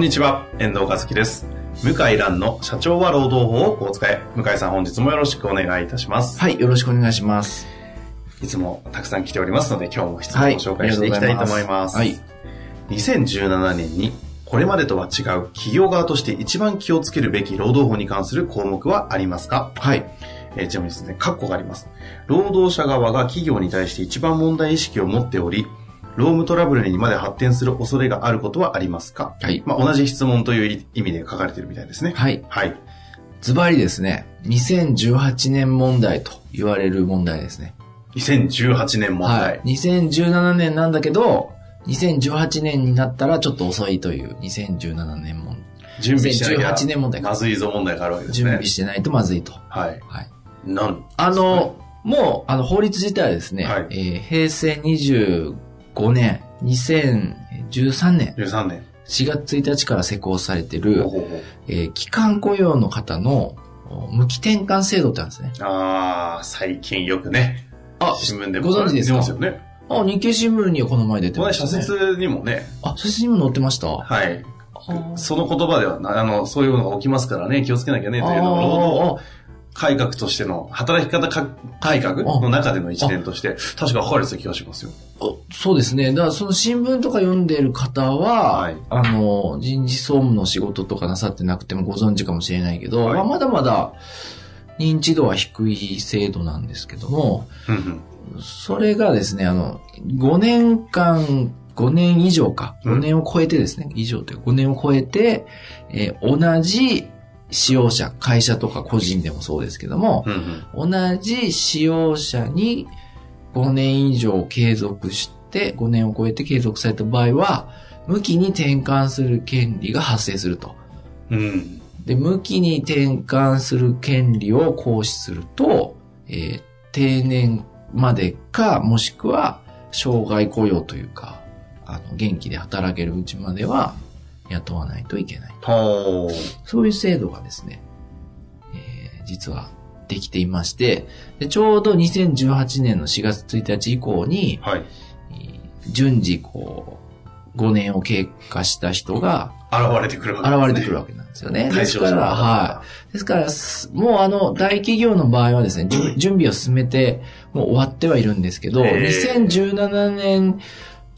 んにちは、遠藤和樹です。向井蘭の社長は労働法をこう使え。向井さん本日もよろしくお願いいたします。はい、よろしくお願いします。いつもたくさん来ておりますので、今日も質問を紹介していきたいと思います。はい。2017年に、これまでとは違う企業側として一番気をつけるべき労働法に関する項目はありますか？はい。えーちなみにですね、括弧があります。労働者側が企業に対して一番問題意識を持っており、労務トラブルにまで発展する恐れがあることはありますか？はい。まあ、同じ質問という意味で書かれているみたいですね。はい。はい。ズバリですね、2018年問題と言われる問題ですね。2018年問題。はい。2017年なんだけど、2018年になったらちょっと遅いという2017年問題。準備しなきゃ2018年問題かまずいぞ問題があるわけです準ね。備してないとまずいと。はい。はい。なんあの、もう、あの、法律自体はですね、はいえー平成25年、2013年13年。4月1日から施行されてる、えー期間雇用の方のお無期転換制度ってあるんですね。ああ、最近よくね、あ新聞でご存知ですか？出ますよね。あ、日経新聞にはこの前出てました、ね。社説にもね、あ、写真にも載ってました？はい。あその言葉ではな、あの、そういうのが起きますからね、気をつけなきゃね、というのを、改革としての、働き方か改革の中での一年として、確か書かれてた気がしますよ。あそうですね。だからその新聞とか読んでる方は、はい。あの、人事総務の仕事とかなさってなくてもご存知かもしれないけど、はい。まあ、まだまだ認知度は低い制度なんですけども、うんうん。それがですね、あの、5年間、5年以上か、うん。5年を超えてですね、以上というか5年を超えて、えー同じ使用者、会社とか個人でもそうですけども、うんうん同じ使用者に5年以上継続して、5年を超えて継続された場合は、無期に転換する権利が発生すると。うん。で、無期に転換する権利を行使すると、えー定年までか、もしくは、障害雇用というか、あの、元気で働けるうちまでは、雇わないといけない。そういう制度がですね、えー実はできていまして、でちょうど2018年の4月1日以降に、はい。えー順次こう、5年を経過した人が現れてくるわけね。れてくるわけなんですよね。対象者のですから、はい。ですから、すもうあの、大企業の場合はですね、準準備を進めて、もう終わってはいるんですけど、へー2017年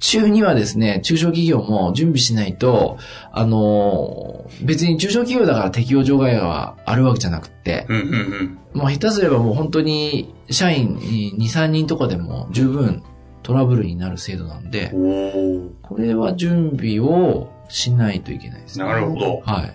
中にはですね、中小企業も準備しないと、あのー別に中小企業だから適用除外があるわけじゃなくて、うんうんうん。もう下手すればもう本当に社員2、3人とかでも十分トラブルになる制度なんで。これは準備をしないといけないですね。なるほど。はい。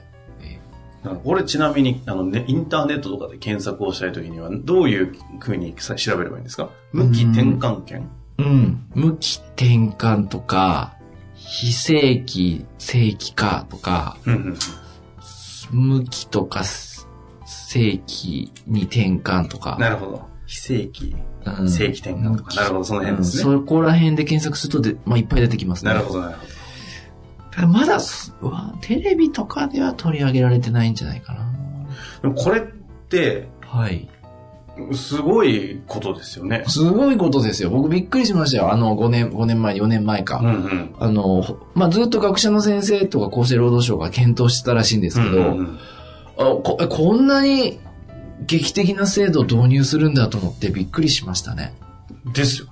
これちなみに、あのね、インターネットとかで検索をしたいときには、どういうふうにさ調べればいいんですか？無期転換権？うん。無期転換とか、非正規、正規化とか、うんうん無期とか、正規に転換とうん。か。なるほど。非正規、うん正規転換とか。なるほど、その辺ですね。うんそこら辺で検索するとで、まあ、いっぱい出てきますね。なるほど、なるほど。ただまだす、うわテレビとかでは取り上げられてないんじゃないかな。でもこれって、はい。すごいことですよね。すごいことですよ。僕びっくりしましたよ。あの、5年、5年前、4年前か。うんうん。あの、ほまあ、ずっと学者の先生とか厚生労働省が検討してたらしいんですけど、うんうんうんあこえこんなに劇的な制度を導入するんだと思ってびっくりしましたね。ですよね。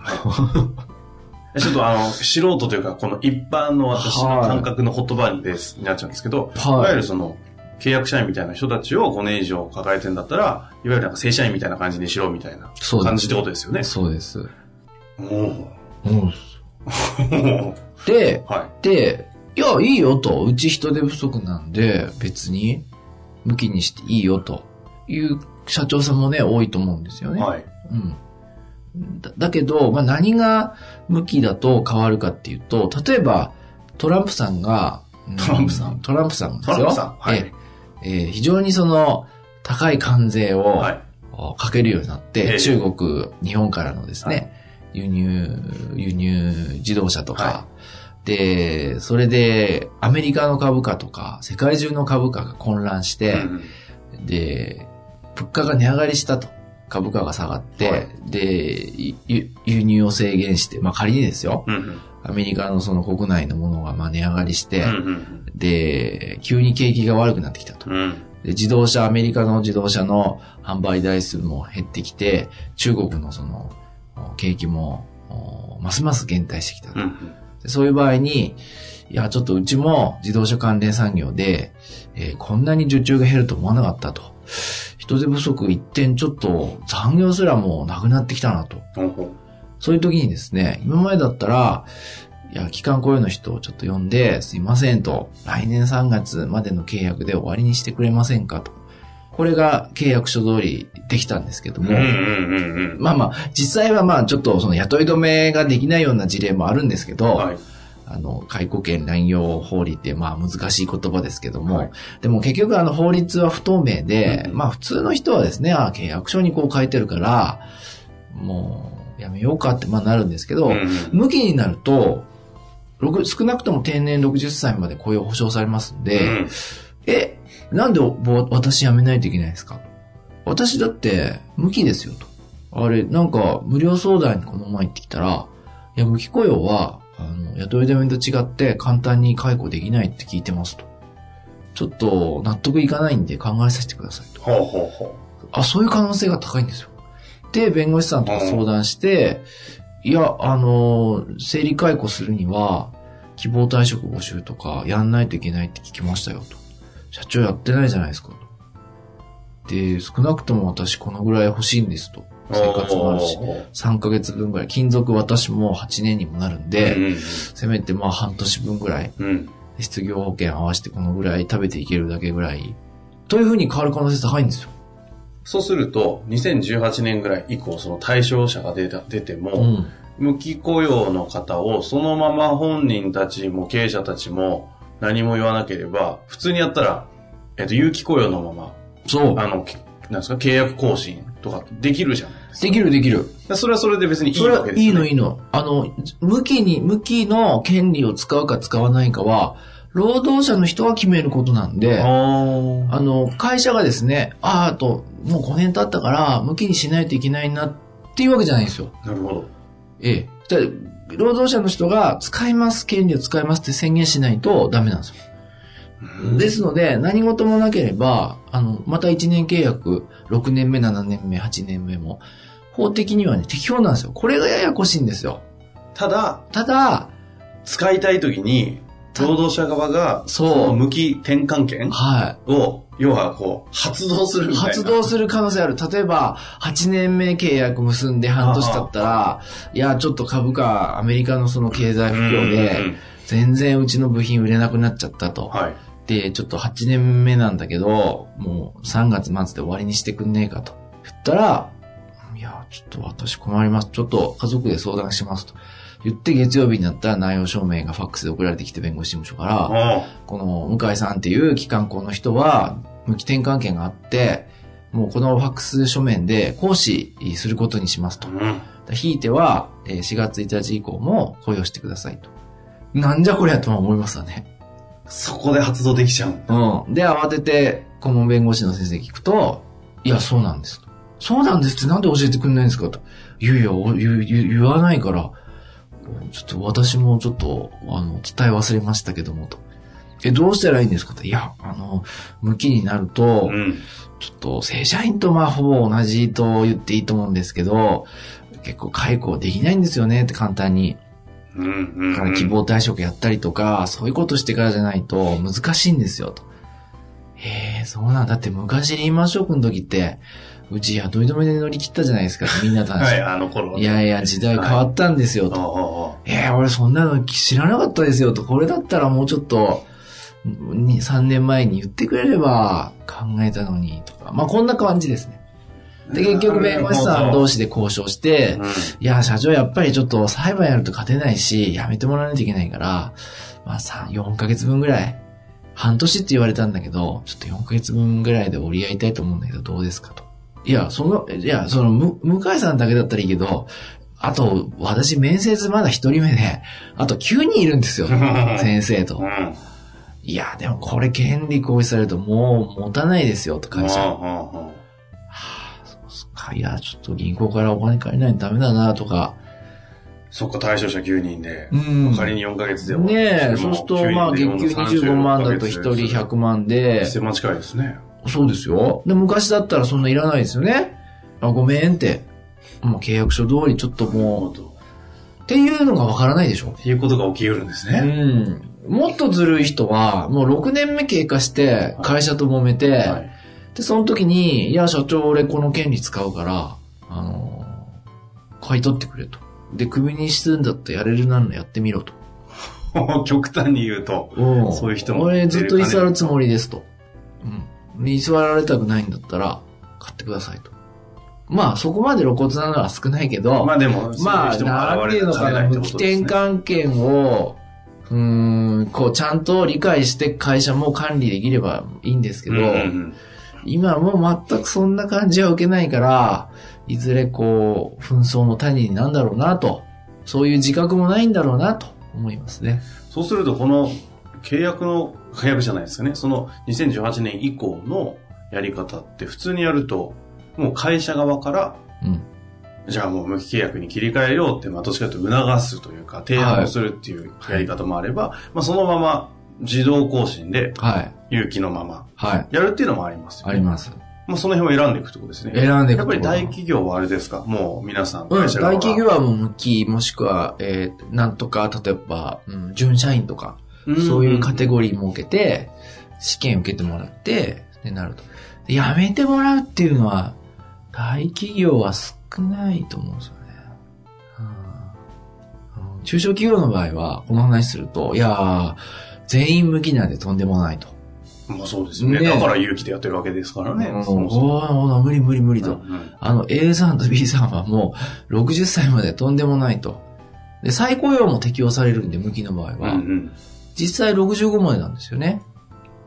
ちょっとあの、素人というか、この一般の私の感覚の言葉にです、になっちゃうんですけど、はいいわゆるその、契約社員みたいな人たちを5年以上抱えてんだったら、いわゆるなんか正社員みたいな感じにしろみたいな感じってことですよね。そうです。もうん、う、で、はで、いや、いいよと。うち人手不足なんで、別に、向きにしていいよという社長さんもね、多いと思うんですよい。ね。はい。うん。だだけど、まあ、何が向きだと変わるかっていうと、例えば、トランプさんが、トランプさんトランプさんですよ。トランプさんはいえええー非常にその、高い関税を、はい。かけるようになって、ええ。中国、日本からのですね、はい。輸入、輸入自動車とか、はで、それで、アメリカの株価とか、世界中の株価が混乱して、うん。で、物価が値上がりしたと。株価が下がって、はいで、ゆ輸入を制限して、まあ仮にですよ、うんうんアメリカのその国内のものがまあ値上がりして、うんで、急に景気が悪くなってきたと。うん自動車、アメリカの自動車の販売台数も減ってきて、中国のその、景気も、おますます減退してきたと。うんでそういう場合に、いや、ちょっとうちも自動車関連産業で、えーこんなに受注が減ると思わなかったと。人手不足一点ちょっと残業すらもなくなってきたなと。そういう時にですね、今までだったら、いや、期間雇用の人をちょっと呼んで、すいませんと、来年3月までの契約で終わりにしてくれませんかと。これが契約書通りできたんですけども、ううんうんうんうんまあまあ、実際はまあちょっとその雇い止めができないような事例もあるんですけど、はい。あの、解雇権乱用法理ってまあ難しい言葉ですけども、はい。でも結局あの法律は不透明で、うんまあ普通の人はですね、あ契約書にこう書いてるから、もうやめようかってまあなるんですけど、うんうん。向きになると、ろく少なくとも定年60歳まで雇用保障されますんで、うん。え、なんでぼ私辞めないといけないんですか？私だって無期ですよと。あれ、なんか無料相談にこの前行ってきたら、いや、無期雇用は、あの、雇い止めと違って簡単に解雇できないって聞いてますと。ちょっと納得いかないんで考えさせてくださいと。ほうほうほあ、そういう可能性が高いんですよ。で、弁護士さんとか相談して、いや、あの、生理解雇するには、希望退職募集とかやんないといけないって聞きましたよと。社長やってないじゃないですかと。で、少なくとも私このぐらい欲しいんですと。う。生活もあるし。ほう3ヶ月分ぐらい。勤続私も8年にもなるんで、うんせめてまあ半年分ぐらい。うんうん。失業保険合わせてこのぐらい食べていけるだけぐらい。というふうに変わる可能性高いんですよ。そうすると、2018年ぐらい以降、その対象者が出た出ても、うん。無期雇用の方をそのまま本人たちも経営者たちも何も言わなければ、普通にやったら、えっと、有期雇用のまま、そう。あの、けなんですか、契約更新とかできるじゃないですか。できるできる。それはそれで別にいいわけですよ、ね。いいのいいの。あの、無期に、無期の権利を使うか使わないかは、労働者の人が決めることなんで、あの、会社がですね、ああ、あと、もう5年経ったから、無期にしないといけないなっていうわけじゃないんですよ。なるほど。ええ。じゃあ労働者の人が使います、権利を使いますって宣言しないとダメなんですよ。ですので、何事もなければ、あの、また1年契約、6年目、7年目、8年目も、法的にはね、適用なんですよ。これがややこしいんですよ。ただ、ただ、使いたいときに、労働者側が、そうの無期転換権はを、要はこう、発動するい。みたいな。発動する可能性ある。例えば、8年目契約結んで半年経ったら、いや、ちょっと株価、アメリカのその経済不況でうん、全然うちの部品売れなくなっちゃったと。はい。で、ちょっと8年目なんだけど、もう3月末で終わりにしてくんねえかと。言ったら、いや、ちょっと私困ります。ちょっと家族で相談しますと。言って月曜日になったら内容証明がファックスで送られてきて弁護士事務所から、あこの向井さんっていう機関校の人は、無期転換権があって、もうこのファックス書面で講師することにしますとあ。。うん。ひいては、えー4月1日以降も雇用してくださいと。なんじゃこりゃとは思いますわね。そこで発動できちゃう。うん。で、慌てて、顧問弁護士の先生聞くと、いや、そうなんですと。そうなんですってなんで教えてくんないんですかと。いやいや、お言言わないから、ちょっと私もちょっと、あの、伝え忘れましたけどもと。え、どうしたらいいんですかと。いや、あの、向きになると、うん。ちょっと正社員とまあほぼ同じと言っていいと思うんですけど、結構解雇できないんですよねって簡単に。だから希望退職やったりとか、そういうことしてからじゃないと難しいんですよ、と。へえ、そうなんだ。だって昔リーマンショックの時って、うち雇い止めで乗り切ったじゃないですか、みんなと話。はい、あの頃は。いやいや、時代変わったんですよ、と。あえー、俺そんなの知らなかったですよ、と。これだったらもうちょっと、に3年前に言ってくれれば考えたのに、とか。まあ、こんな感じですね。で、結局弁護士さん同士で交渉して、うんいや、社長やっぱりちょっと裁判やると勝てないし、やめてもらわないといけないから、まあ3、4ヶ月分ぐらい、半年って言われたんだけど、ちょっと4ヶ月分ぐらいで折り合いたいと思うんだけど、どうですかと。いや、その、いや、その、む、向井さんだけだったらいいけど、あと、私面接まだ一人目で、あと9人いるんですよ、先生と。うん。いや、でもこれ権利行使されるともう持たないですよ、と会社。か。いや、ちょっと銀行からお金借りないとダメだな、とか。そっか、対象者9人で。うん仮に4ヶ月でねえ、そうすると、まあ、月給25万だと1人100万で、1000万近いですね。そうですよ。で、昔だったらそんないらないですよね。あ、ごめんって。もう契約書通りちょっともう、っっていうのがわからないでしょ。ていうことが起きうるんですうね。ん。もっとずるい人は、もう6年目経過して、会社と揉めて、はい。で、その時に、いや、社長、俺この権利使うから、あのー買い取ってくれと。で、クビにするんだったらやれるならやってみろと。極端に言うと、うんそういう人も俺ずっと居座るつもりですと。うん。で居座られたくないんだったら、買ってくださいと。まあ、そこまで露骨なのは少ないけど、まあでも、まあ、なんていうのかな、無期ことですね転換権を、うーん、こう、ちゃんと理解して会社も管理できればいいんですけど、うんうん今もう全くそんな感じは受けないから、いずれこう、紛争の種になんだろうなと、そういう自覚もないんだろうなと思いますね。そうすると、この契約の、契約じゃないですかね。その2018年以降のやり方って普通にやると、もう会社側から、うん。じゃあもう無期契約に切り替えようって、まあどっちかというと促すというか、提案をするっていうやり方もあれば、まあそのまま自動更新で、はい。有期のままはい。やるっていうのもありますよ、あります。まあその辺を選んでいくってことですね。選んでいくやっぱり大企業はあれですか？もう皆さん、うん、大企業はもう無期、もしくは、えー、なんとか、例えば、うん、準社員とか、そういうカテゴリー設けて、試験受けてもらって、ってなると。でやめてもらうっていうのは、大企業は少ないと思うんですよね。うん中小企業の場合は、この話すると、いやー、全員無期なんでとんでもないと。まあそうですよね。ねだから勇気でやってるわけですからね。うんそもそもおー無理無理無理と。うんうんあの A さんと B さんはもう60歳までとんでもないと。で、再雇用も適用されるんで、無期の場合は。うんうん実際65までなんですよね。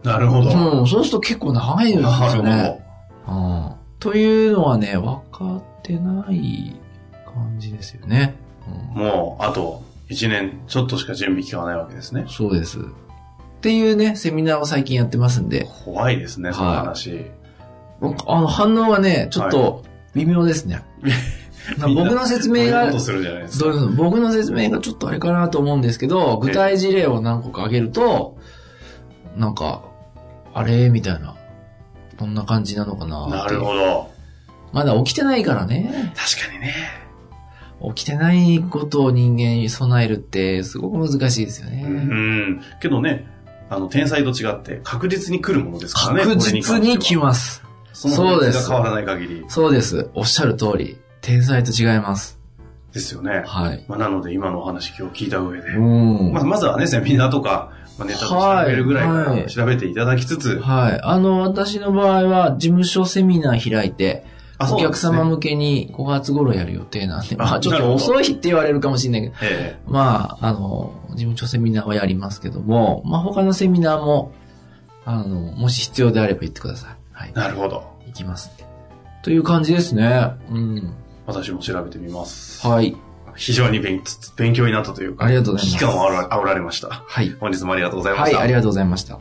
なるほど。うん、そうすると結構長いんですなるほよね。うん。というのはね、分かってない感じですよね。うんど。もう、あと1年ちょっとしか準備期間はないわけですね。そうです。っていうね、セミナーを最近やってますんで、怖いですね、その話。僕あの、反応はね、ちょっと微妙ですね。みんな僕の説明が僕の説明がちょっとあれかなと思うんですけど、具体事例を何個か挙げると、なんか、あれ？みたいな。どんな感じなのかな？なるほど。まだ起きてないからね。確かにね。起きてないことを人間に備えるってすごく難しいですよね。うん。けどね、あの、天才と違って確実に来るものですからね。確実に来す。ます。そうですが変わらない限り。そうです。おっしゃる通り。天才と違います。ですよね。はい。まあ、なので今のお話今日聞いた上で。うん。まあ、まずはね、セミナーとか、まあ、ネタと調べるぐらいかはいら調べていただきつつ、はい。あの、私の場合は、事務所セミナー開いて、あお客様も。向けに5月頃やる予定なんで、あまあちょっと遅いって言われるかもしれないけど、えまあ、あの、事務所セミナーはやりますけども、まあ他のセミナーも、あの、もし必要であれば言ってください。はいえ。なるほど。行きます。という感じですね。うん。私も調べてみます。はい。非常に勉勉強になったというか、ありがとうございます危機感を煽られました。はい。本日もありがとうございまはい、した。ありがとうございました。